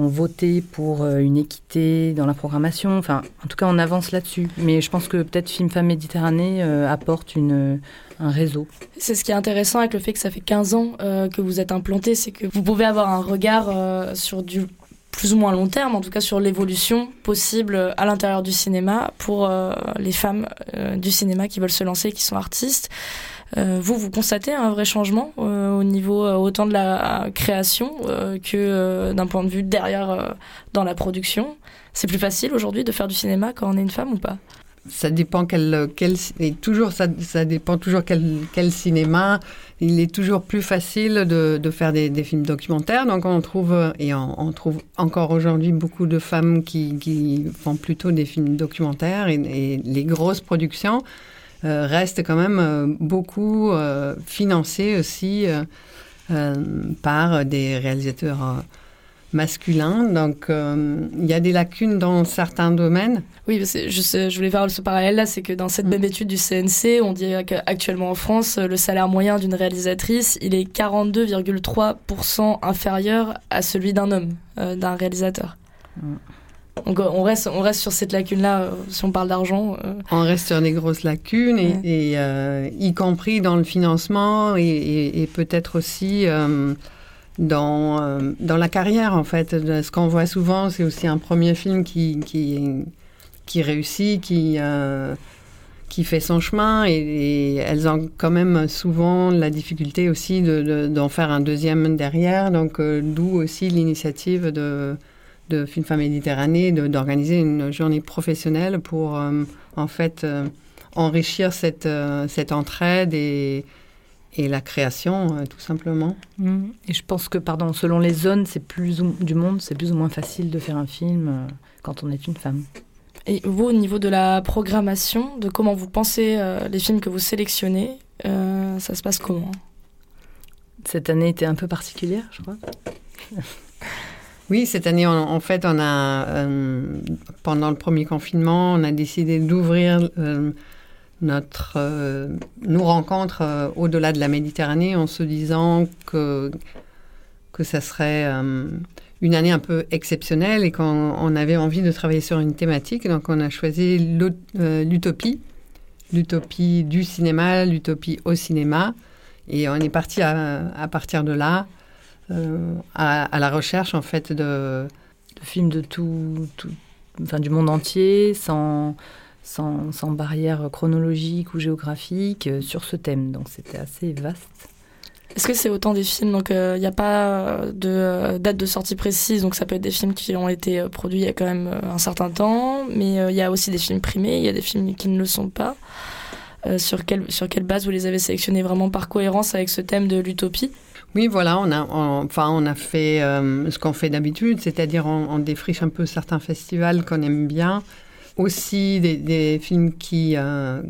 votées pour euh, une équité dans la programmation. Enfin, en tout cas, on avance là-dessus. Mais je pense que peut-être Film Femmes Méditerranée apporte un réseau. C'est ce qui est intéressant avec le fait que ça fait 15 ans que vous êtes implanté, c'est que vous pouvez avoir un regard sur du plus ou moins long terme, en tout cas sur l'évolution possible à l'intérieur du cinéma pour euh, les femmes euh, du cinéma qui veulent se lancer, qui sont artistes. Euh, vous, vous constatez un vrai changement euh, au niveau euh, autant de la création que d'un point de vue derrière dans la production. C'est plus facile aujourd'hui de faire du cinéma quand on est une femme ou pas? Ça dépend quel, quel et toujours ça, ça dépend toujours quel, quel, cinéma. Il est toujours plus facile de, de faire des, des, films documentaires. Donc on trouve et on, trouve encore aujourd'hui beaucoup de femmes qui, qui, font plutôt des films documentaires et, les grosses productions euh, restent quand même euh, beaucoup euh, financées aussi par des réalisateurs masculin. Donc, euh, il y a des lacunes dans certains domaines. Oui, je, sais, je voulais faire ce parallèle-là, c'est que dans cette mm. même étude du CNC, on dit qu'actuellement en France, le salaire moyen d'une réalisatrice, il est 42,3% inférieur à celui d'un homme, euh, d'un réalisateur. Mm. Donc on reste, on reste sur cette lacune-là, euh, si on parle d'argent. Euh... On reste sur des grosses lacunes, et, ouais. et euh, y compris dans le financement, et, et, et peut-être aussi dans, euh, dans la carrière, en fait. Ce qu'on voit souvent, c'est aussi un premier film qui, qui, réussit, qui, euh, qui fait son chemin et, elles ont quand même souvent la difficulté aussi de- de- d'en faire un deuxième derrière. Donc, euh, d'où aussi l'initiative de, de Femmes Méditerranée d'organiser une journée professionnelle pour en fait enrichir cette, cette entraide et, et la création, euh, tout simplement. Mm. Et je pense que, pardon, selon les zones, c'est plus ou- du monde, c'est plus ou moins facile de faire un film euh, quand on est une femme. Et vous, au niveau de la programmation, de comment vous pensez euh, les films que vous sélectionnez, euh, ça se passe comment? Cette année était un peu particulière, je crois. (laughs) Oui, cette année, en, en fait, on a, euh, pendant le premier confinement, on a décidé d'ouvrir euh, notre, euh, nos rencontres euh, au-delà de la Méditerranée en se disant que, que ça serait euh, une année un peu exceptionnelle et qu'on on avait envie de travailler sur une thématique. Donc, on a choisi l'ut- l'utopie, l'utopie du cinéma, l'utopie au cinéma. Et on est parti à, partir de là à, à la recherche en fait de, De films de tout, tout- enfin, du monde entier, sans, sans, sans barrière chronologique ou géographique, euh, sur ce thème. Donc c'était assez vaste. Est-ce que c'est autant des films? Donc, il n'y a pas de euh, date de sortie précise, donc ça peut être des films qui ont été euh, produits il y a quand même euh, un certain temps, mais il y a aussi des films primés, il y a des films qui ne le sont pas. Euh, sur, quelle, sur quelle base vous les avez sélectionnés vraiment par cohérence avec ce thème de l'utopie? Oui, voilà, on a, on- enfin, on a fait euh, ce qu'on fait d'habitude, c'est-à-dire on, on défriche un peu certains festivals qu'on aime bien, aussi des, films qui, euh,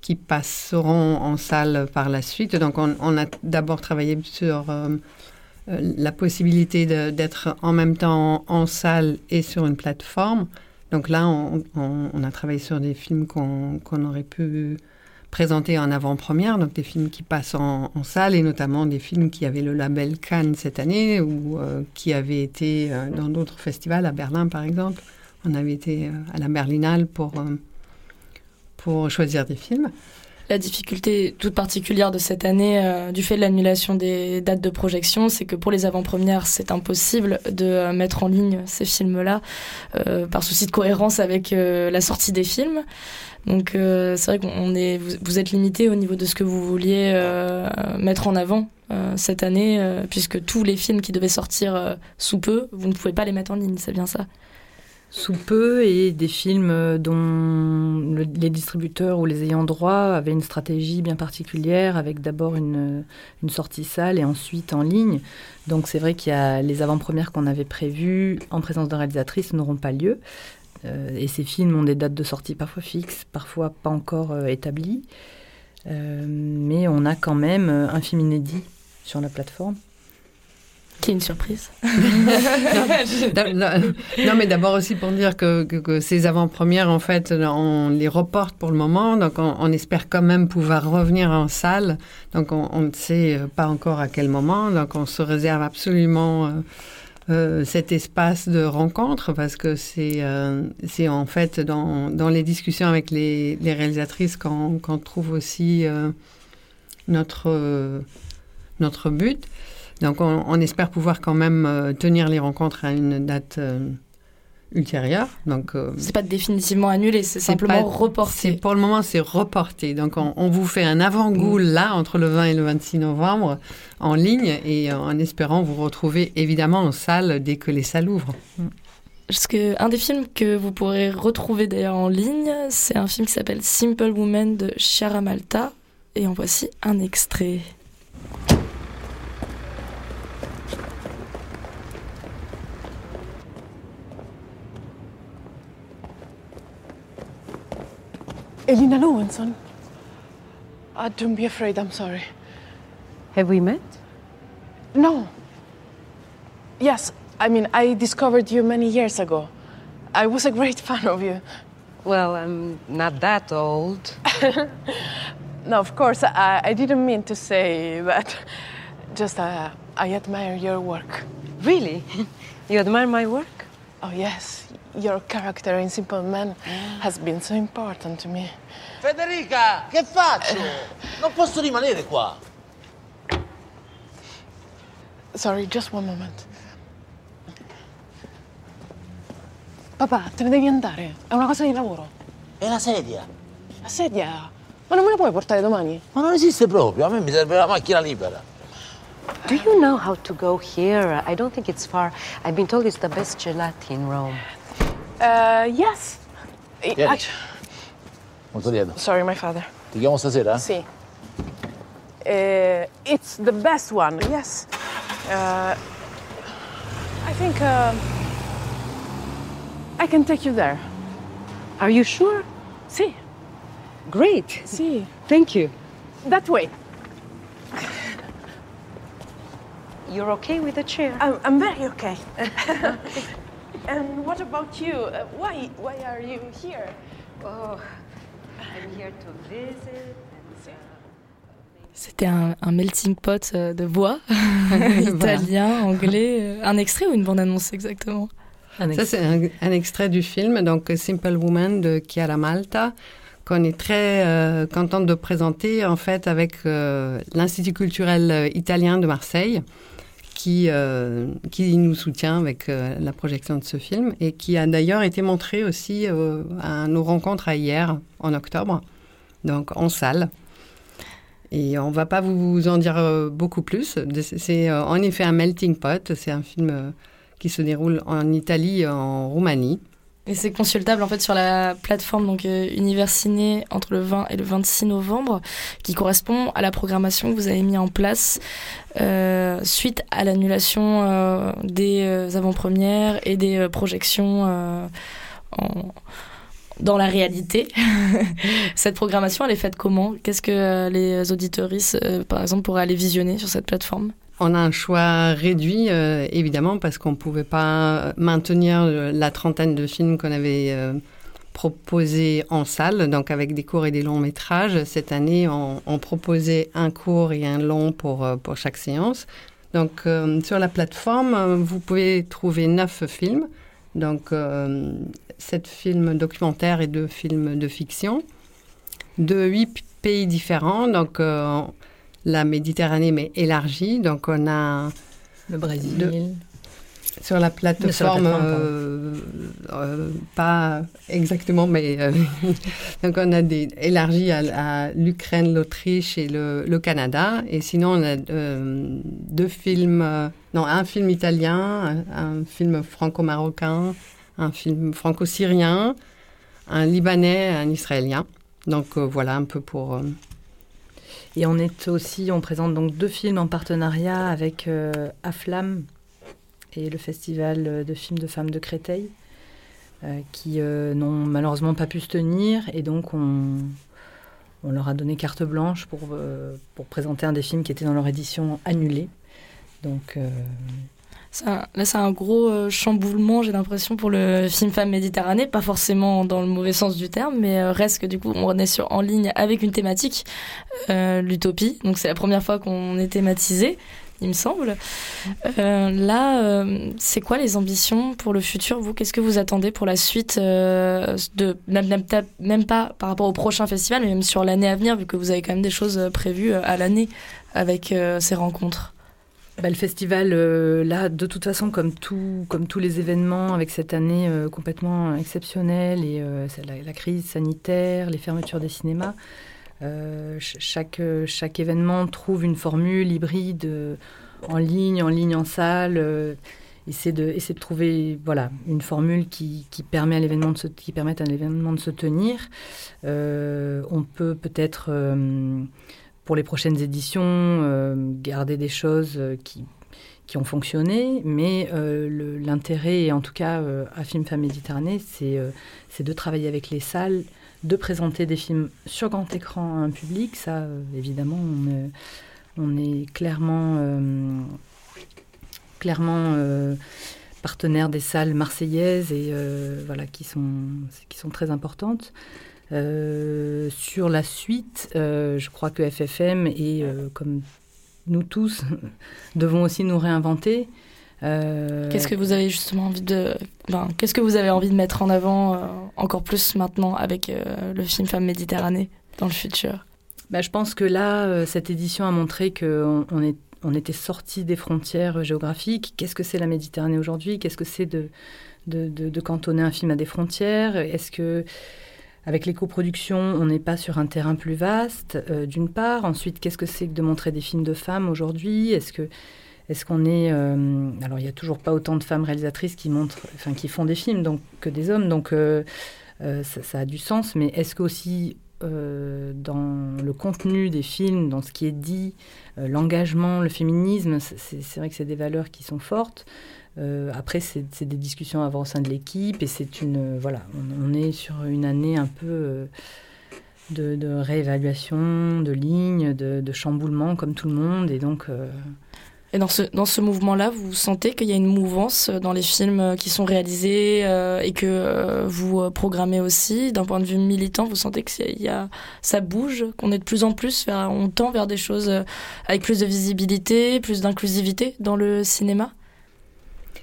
qui passeront en salle par la suite. Donc, on, a d'abord travaillé sur euh, euh, la possibilité d'être en même temps en salle et sur une plateforme. Donc là, on, a travaillé sur des films qu'on qu'on aurait pu présenter en avant-première, donc des films qui passent en, salle et notamment des films qui avaient le label Cannes cette année ou qui avaient été dans d'autres festivals, à Berlin par exemple. On avait été euh, à la Berlinale pour, euh, pour choisir des films. La difficulté toute particulière de cette année, euh, du fait de l'annulation des dates de projection, c'est que pour les avant-premières, c'est impossible de mettre en ligne ces films-là par souci de cohérence avec la sortie des films. Donc c'est vrai qu'on est, vous, vous êtes limité au niveau de ce que vous vouliez mettre en avant cette année, puisque tous les films qui devaient sortir sous peu, vous ne pouvez pas les mettre en ligne, c'est bien ça Sous peu, et des films dont le- les distributeurs ou les ayants droit avaient une stratégie bien particulière, avec d'abord une, sortie salle et ensuite en ligne. Donc c'est vrai qu'il y a les avant-premières qu'on avait prévues en présence de réalisatrices n'auront pas lieu. Euh, et ces films ont des dates de sortie parfois fixes, parfois pas encore euh, établies. Euh, mais on a quand même un film inédit sur la plateforme. Qui est une surprise. (laughs) non, non, non, mais d'abord aussi pour dire que, que- que ces avant-premières, en fait, on les reporte pour le moment. Donc, on, on espère quand même pouvoir revenir en salle. Donc, on on ne sait pas encore à quel moment. Donc, on se réserve absolument euh, euh, cet espace de rencontre parce que c'est euh, c'est en fait dans, dans les discussions avec les, les réalisatrices qu'on qu'on trouve aussi euh, notre, euh, notre but. Donc, on, on espère pouvoir quand même euh, tenir les rencontres à une date euh, ultérieure. Donc, euh, C'est pas définitivement annulé, c'est simplement pas- reporté. Pour le moment, c'est reporté. Donc, on, on vous fait un avant-goût là, entre le 20 et le 26 novembre, en ligne, et euh, en espérant vous retrouver évidemment en salle dès que les salles ouvrent. Parce que un des films que vous pourrez retrouver d'ailleurs en ligne, c'est un film qui s'appelle Simple Woman de Chiara Malta. Et en voici un extrait. Elina Lowenson. Uh, don't be afraid, I'm sorry. Have we met? No. Yes, I mean, I discovered you many years ago. I was a great fan of you. Well, I'm not that old. (laughs) No, of course, I, I didn't mean to say that. Just, uh, I admire your work. Really? (laughs) You admire my work? Oh, yes. Your character in Simple Man has been so important to me. Federica, che faccio? Non posso rimanere qua. Sorry, just one moment. Papà, te ne devi andare. È una cosa di lavoro. E la sedia? La sedia? Ma non me la puoi portare domani? Ma non esiste proprio, a me mi serve la macchina libera. Do you know how to go here? I don't think it's far. I've been told it's the best gelati in Rome. Uh, yes. I- Vieni. Molto lieto. Sorry, my father. Ti chiamo stasera? Sì. Uh, it's the best one, yes. Uh, I think uh, I can take you there. Are you sure? Sì. Great. Sì. Thank you. That way. You're okay with the chair? I'm, I'm very okay. (laughs) and what about you? Uh, why, why are you here? Oh, I'm here to visit. C'était un, un melting pot euh, de voix, (laughs) (laughs) italien, anglais. euh, Un extrait ou une bande-annonce exactement? Ça, c'est un, un extrait du film, donc Simple Woman de Chiara Malta, qu'on est très euh, contente de présenter en fait avec euh, l'Institut culturel euh, italien de Marseille, qui, euh, qui nous soutient avec euh, la projection de ce film et qui a d'ailleurs été montré aussi euh, à nos rencontres à hier, en octobre, donc en salle. Et on va pas vous en dire beaucoup plus. C'est en effet un melting pot. C'est un film qui se déroule en Italie, en Roumanie. Et c'est consultable en fait sur la plateforme donc euh, Univers Ciné entre le 20 et le 26 novembre, qui correspond à la programmation que vous avez mis en place euh, suite à l'annulation euh, des avant-premières et des projections dans la réalité. (laughs) cette programmation, elle est faite comment? Qu'est-ce que les auditoristes, par exemple, pourraient aller visionner sur cette plateforme? On a un choix réduit, euh, évidemment, parce qu'on ne pouvait pas maintenir euh, la trentaine de films qu'on avait euh, proposés en salle, donc avec des courts et des longs métrages. Cette année, on, proposait un court et un long pour, pour chaque séance. Donc, sur la plateforme, vous pouvez trouver neuf films, donc sept films documentaires et deux films de fiction, de huit pays différents. Donc, la Méditerranée, mais élargie. Donc, on a. Le Brésil. de- sur la plateforme, euh, euh, pas exactement, mais euh, (laughs) donc on a des élargi à, à l'Ukraine, l'Autriche et le, le Canada. Et sinon, on a deux films, non, un film italien, un, un film franco-marocain, un film franco-syrien, un libanais, un israélien. Donc voilà un peu pour. Et on est aussi, on présente donc deux films en partenariat avec euh, Aflam et le festival de films de femmes de Créteil, euh, qui euh, n'ont malheureusement pas pu se tenir et donc on, leur a donné carte blanche pour, pour présenter un des films qui était dans leur édition annulée. Donc là, c'est un gros euh, chamboulement, j'ai l'impression, pour le film Femme Méditerranée. Pas forcément dans le mauvais sens du terme, mais euh, reste que du coup, on est sur, en ligne avec une thématique, euh, l'utopie. Donc, c'est la première fois qu'on est thématisé, il me semble. Là, c'est quoi les ambitions pour le futur Vous, qu'est-ce que vous attendez pour la suite de même, même, pas par rapport au prochain festival, mais même sur l'année à venir, vu que vous avez quand même des choses prévues à l'année avec ces rencontres? Bah, le festival, euh, là, de toute façon, comme, tout, comme tous les événements, avec cette année euh, complètement exceptionnelle et euh, la, crise sanitaire, les fermetures des cinémas, ch- chaque, chaque événement trouve une formule hybride en ligne, en ligne, en salle. essaie de, essaie de trouver voilà, une formule qui, qui permet à l'événement de se, qui permette à l'événement de se tenir. On peut peut-être pour les prochaines éditions, euh, garder des choses euh, qui, qui ont fonctionné, mais euh, l'intérêt, en tout cas à Film Femme Méditerranée, c'est de travailler avec les salles, de présenter des films sur grand écran à un public. Ça, évidemment, on, est clairement, clairement euh, partenaire des salles marseillaises et voilà, qui, sont, qui sont très importantes. Euh, sur la suite, euh, je crois que FFM et euh, comme nous tous (laughs) devons aussi nous réinventer. Qu'est-ce que vous avez justement envie de, enfin, qu'est-ce que vous avez envie de mettre en avant encore plus maintenant avec le film Femme Méditerranée dans le futur? Bah, je pense que là, cette édition a montré qu'on on est, on était sorti des frontières géographiques. Qu'est-ce que c'est la Méditerranée aujourd'hui? Qu'est-ce que c'est de, de, de- de cantonner un film à des frontières? Est-ce que avec les coproductions, on n'est pas sur un terrain plus vaste, euh, d'une part. Ensuite, qu'est-ce que c'est que de montrer des films de femmes aujourd'hui? Est-ce que qu'on est, euh, alors il n'y a toujours pas autant de femmes réalisatrices qui montrent, enfin qui font des films donc que des hommes, donc euh, ça, ça, a du sens. Mais est-ce qu'aussi dans le contenu des films, dans ce qui est dit, l'engagement, le féminisme, c'est vrai que c'est des valeurs qui sont fortes. Euh, après, c'est des discussions avant au sein de l'équipe et c'est une. voilà, on, est sur une année un peu euh, de, réévaluation, de lignes, de, chamboulement comme tout le monde. Et donc. Euh, et dans ce, dans ce mouvement-là, vous sentez qu'il y a une mouvance dans les films qui sont réalisés et que vous programmez aussi? D'un point de vue militant, vous sentez que y a, ça bouge, qu'on est de plus en plus vers, on tend vers des choses avec plus de visibilité, plus d'inclusivité dans le cinéma?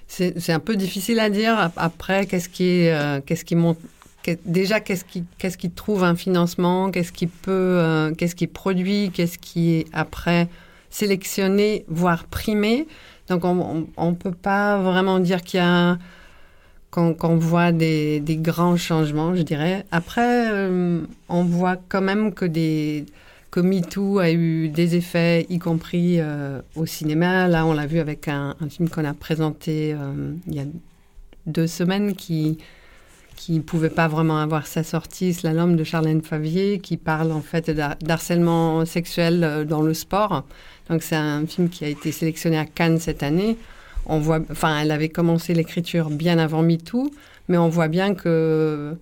C'est un peu difficile à dire. Après, qu'est-ce qui, euh, qu'est-ce qui monte Déjà, qu'est-ce qui, qu'est-ce qui trouve un financement Qu'est-ce qui peut, euh, qu'est-ce qui produit Qu'est-ce qui est après sélectionné, voire primé Donc, on ne peut pas vraiment dire qu'il y a qu'on voit des, des, grands changements, je dirais. Après, euh, on voit quand même que des que MeToo a eu des effets, y compris euh, au cinéma. Là, on l'a vu avec un, film qu'on a présenté euh, il y a deux semaines qui qui pouvait pas vraiment avoir sa sortie, Slalom de Charlène Favier, qui parle en fait d'harcèlement sexuel euh, dans le sport. Donc c'est un film qui a été sélectionné à Cannes cette année. On voit, enfin, elle avait commencé l'écriture bien avant MeToo, mais on voit bien que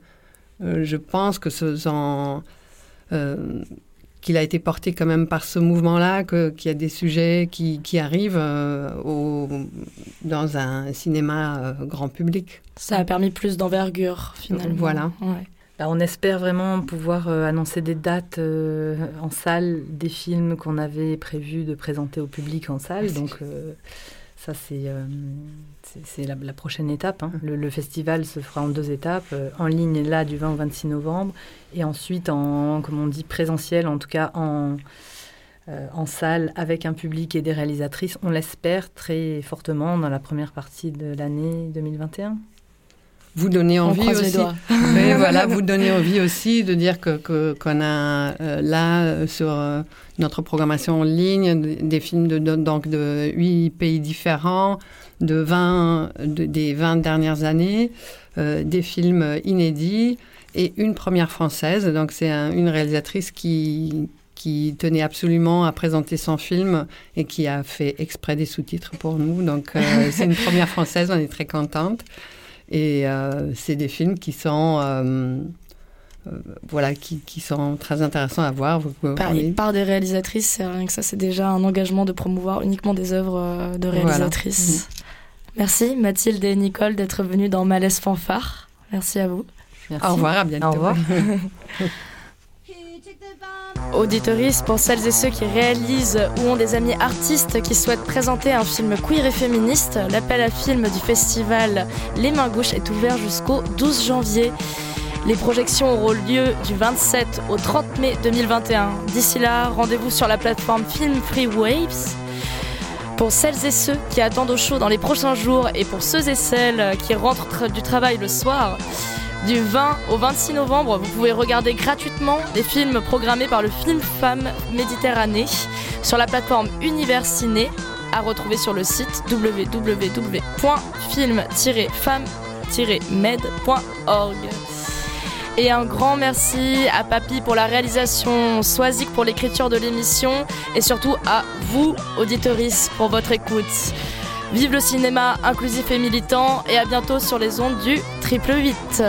je pense que ce sont qu'il a été porté quand même par ce mouvement-là, qu'il y a des sujets qui, qui arrivent euh, au, dans un cinéma euh, grand public. Ça a permis plus d'envergure, finalement. Voilà. Bah, on espère vraiment pouvoir euh, annoncer des dates en salle des films qu'on avait prévu de présenter au public en salle. Donc, ça, c'est c'est la, la, prochaine étape. Hein. Le, festival se fera en deux étapes, euh, en ligne là du 20 au 26 novembre, et ensuite en, comme on dit, présentiel, en tout cas en, euh, en salle avec un public et des réalisatrices, on l'espère très fortement dans la première partie de l'année 2021 vous donnez envie aussi. oui, (laughs) (laughs) voilà, vous donnez envie aussi de dire que qu'on a euh, là sur notre programmation en ligne des films de, donc de huit pays différents, de 20, des 20 dernières années, euh, des films inédits et une première française. Donc c'est une réalisatrice qui, qui tenait absolument à présenter son film et qui a fait exprès des sous-titres pour nous. Donc euh, (laughs) c'est une première française, on est très contente. Et euh, c'est des films qui sont... voilà, qui, qui, sont très intéressants à voir. Par, des réalisatrices, rien que ça, c'est déjà un engagement de promouvoir uniquement des œuvres de réalisatrices. Mm. Merci Mathilde et Nicole d'être venues dans Malaise Fanfare. Merci à vous. Au revoir, à bientôt. Au revoir. (laughs) Auditoris, pour celles et ceux qui réalisent ou ont des amis artistes qui souhaitent présenter un film queer et féministe, l'appel à film du festival Les Mains Gauches est ouvert jusqu'au 12 janvier. Les projections auront lieu du 27 au 30 mai 2021. D'ici là, rendez-vous sur la plateforme Film Free Waves pour celles et ceux qui attendent au chaud dans les prochains jours et pour ceux et celles qui rentrent du travail le soir, du 20 au 26 novembre, vous pouvez regarder gratuitement des films programmés par le Film Femmes Méditerranée sur la plateforme Univers Ciné à retrouver sur le site www.film-femme-med.org. Et un grand merci à Papy pour la réalisation, Soisic pour l'écriture de l'émission et surtout à vous, auditoris, pour votre écoute. Vive le cinéma inclusif et militant et à bientôt sur les ondes du triple 8.